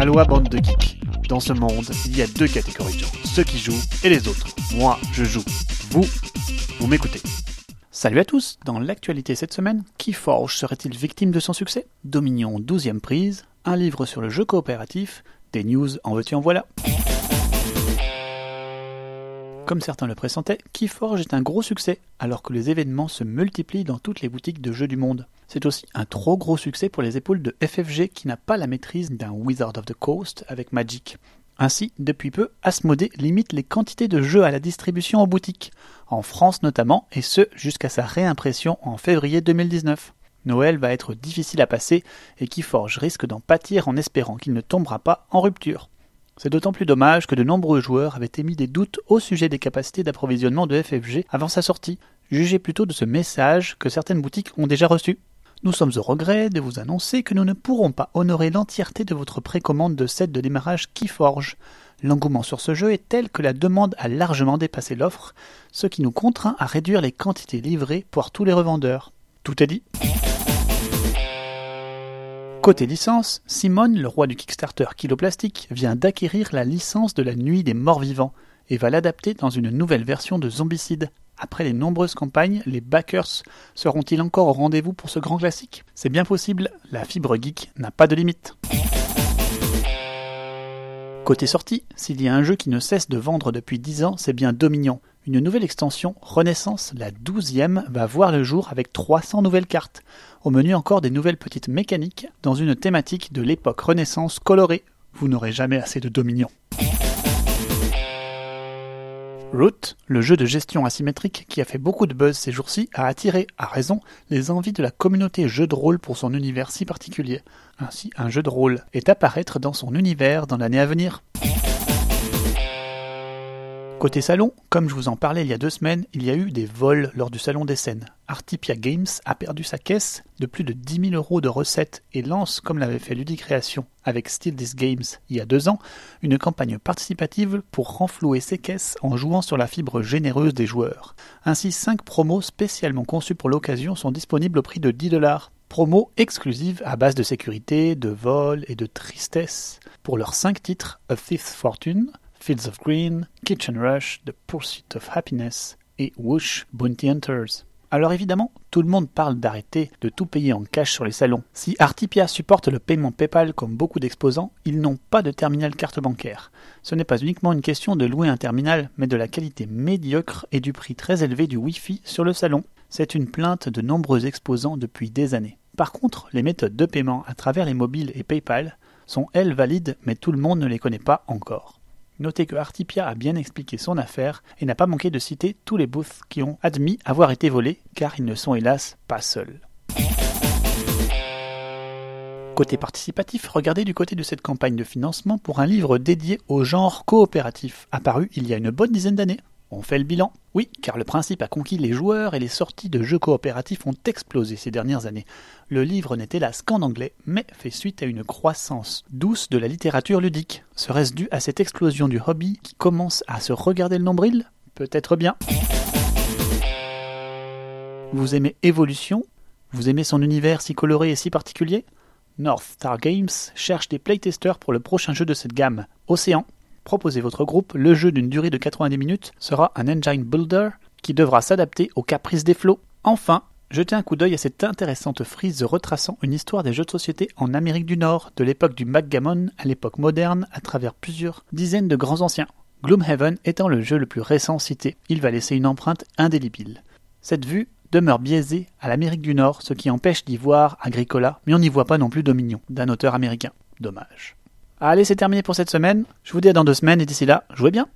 Aloha bande de geeks. Dans ce monde, il y a deux catégories de gens, ceux qui jouent et les autres. Moi, je joue. Vous, vous m'écoutez. Salut à tous Dans l'actualité cette semaine, Keyforge serait-il victime de son succès? Dominion 12ème prise, un livre sur le jeu coopératif, des news en veux-tu en voilà comme certains le pressentaient, Keyforge est un gros succès, alors que les événements se multiplient dans toutes les boutiques de jeux du monde. C'est aussi un trop gros succès pour les épaules de FFG qui n'a pas la maîtrise d'un Wizard of the Coast avec Magic. Ainsi, depuis peu, Asmodée limite les quantités de jeux à la distribution en boutique, en France notamment, et ce jusqu'à sa réimpression en février 2019. Noël va être difficile à passer et Keyforge risque d'en pâtir en espérant qu'il ne tombera pas en rupture. C'est d'autant plus dommage que de nombreux joueurs avaient émis des doutes au sujet des capacités d'approvisionnement de FFG avant sa sortie. Jugez plutôt de ce message que certaines boutiques ont déjà reçu. Nous sommes au regret de vous annoncer que nous ne pourrons pas honorer l'entièreté de votre précommande de set de démarrage Keyforge. L'engouement sur ce jeu est tel que la demande a largement dépassé l'offre, ce qui nous contraint à réduire les quantités livrées pour tous les revendeurs. Tout est dit. Côté licence, Simone, le roi du Kickstarter Kiloplastique, vient d'acquérir la licence de la Nuit des Morts Vivants et va l'adapter dans une nouvelle version de Zombicide. Après les nombreuses campagnes, les backers seront-ils encore au rendez-vous pour ce grand classique? C'est bien possible, la fibre geek n'a pas de limite. Côté sortie, s'il y a un jeu qui ne cesse de vendre depuis 10 ans, c'est bien Dominion. Une nouvelle extension, Renaissance, la 12e, va voir le jour avec 300 nouvelles cartes. Au menu encore des nouvelles petites mécaniques dans une thématique de l'époque Renaissance colorée. Vous n'aurez jamais assez de Dominion. Root, le jeu de gestion asymétrique qui a fait beaucoup de buzz ces jours-ci, a attiré, à raison, les envies de la communauté jeu de rôle pour son univers si particulier. Ainsi, un jeu de rôle est apparaître dans son univers dans l'année à venir. Côté salon, comme je vous en parlais il y a deux semaines, il y a eu des vols lors du salon des scènes. Artipia Games a perdu sa caisse de plus de 10 000 euros de recettes et lance, comme l'avait fait Ludicreation avec Still This Games il y a deux ans, une campagne participative pour renflouer ses caisses en jouant sur la fibre généreuse des joueurs. Ainsi, cinq promos spécialement conçus pour l'occasion sont disponibles au prix de 10 dollars. Promos exclusives à base de sécurité, de vol et de tristesse pour leurs cinq titres A Fifth Fortune, Fields of Green, Kitchen Rush, The Pursuit of Happiness et Whoosh Bounty Hunters. Alors évidemment, tout le monde parle d'arrêter de tout payer en cash sur les salons. Si Artipia supporte le paiement PayPal comme beaucoup d'exposants, ils n'ont pas de terminal carte bancaire. Ce n'est pas uniquement une question de louer un terminal, mais de la qualité médiocre et du prix très élevé du Wi-Fi sur le salon. C'est une plainte de nombreux exposants depuis des années. Par contre, les méthodes de paiement à travers les mobiles et PayPal sont elles valides, mais tout le monde ne les connaît pas encore. Notez que Artipia a bien expliqué son affaire et n'a pas manqué de citer tous les booths qui ont admis avoir été volés, car ils ne sont hélas pas seuls. Côté participatif, regardez du côté de cette campagne de financement pour un livre dédié au genre coopératif, apparu il y a une bonne dizaine d'années. On fait le bilan? Oui, car le principe a conquis les joueurs et les sorties de jeux coopératifs ont explosé ces dernières années. Le livre n'est hélas qu'en anglais, mais fait suite à une croissance douce de la littérature ludique. Serait-ce dû à cette explosion du hobby qui commence à se regarder le nombril? Peut-être bien. Vous aimez Evolution? Vous aimez son univers si coloré et si particulier? North Star Games cherche des playtesters pour le prochain jeu de cette gamme, Océan, proposez votre groupe, le jeu d'une durée de 90 minutes sera un engine builder qui devra s'adapter aux caprices des flots. Enfin, jetez un coup d'œil à cette intéressante frise retraçant une histoire des jeux de société en Amérique du Nord, de l'époque du backgammon à l'époque moderne, à travers plusieurs dizaines de grands anciens. Gloomhaven étant le jeu le plus récent cité, il va laisser une empreinte indélébile. Cette vue demeure biaisée à l'Amérique du Nord, ce qui empêche d'y voir Agricola, mais on n'y voit pas non plus Dominion, d'un auteur américain. Dommage. Allez, c'est terminé pour cette semaine. Je vous dis à dans deux semaines et d'ici là, jouez bien.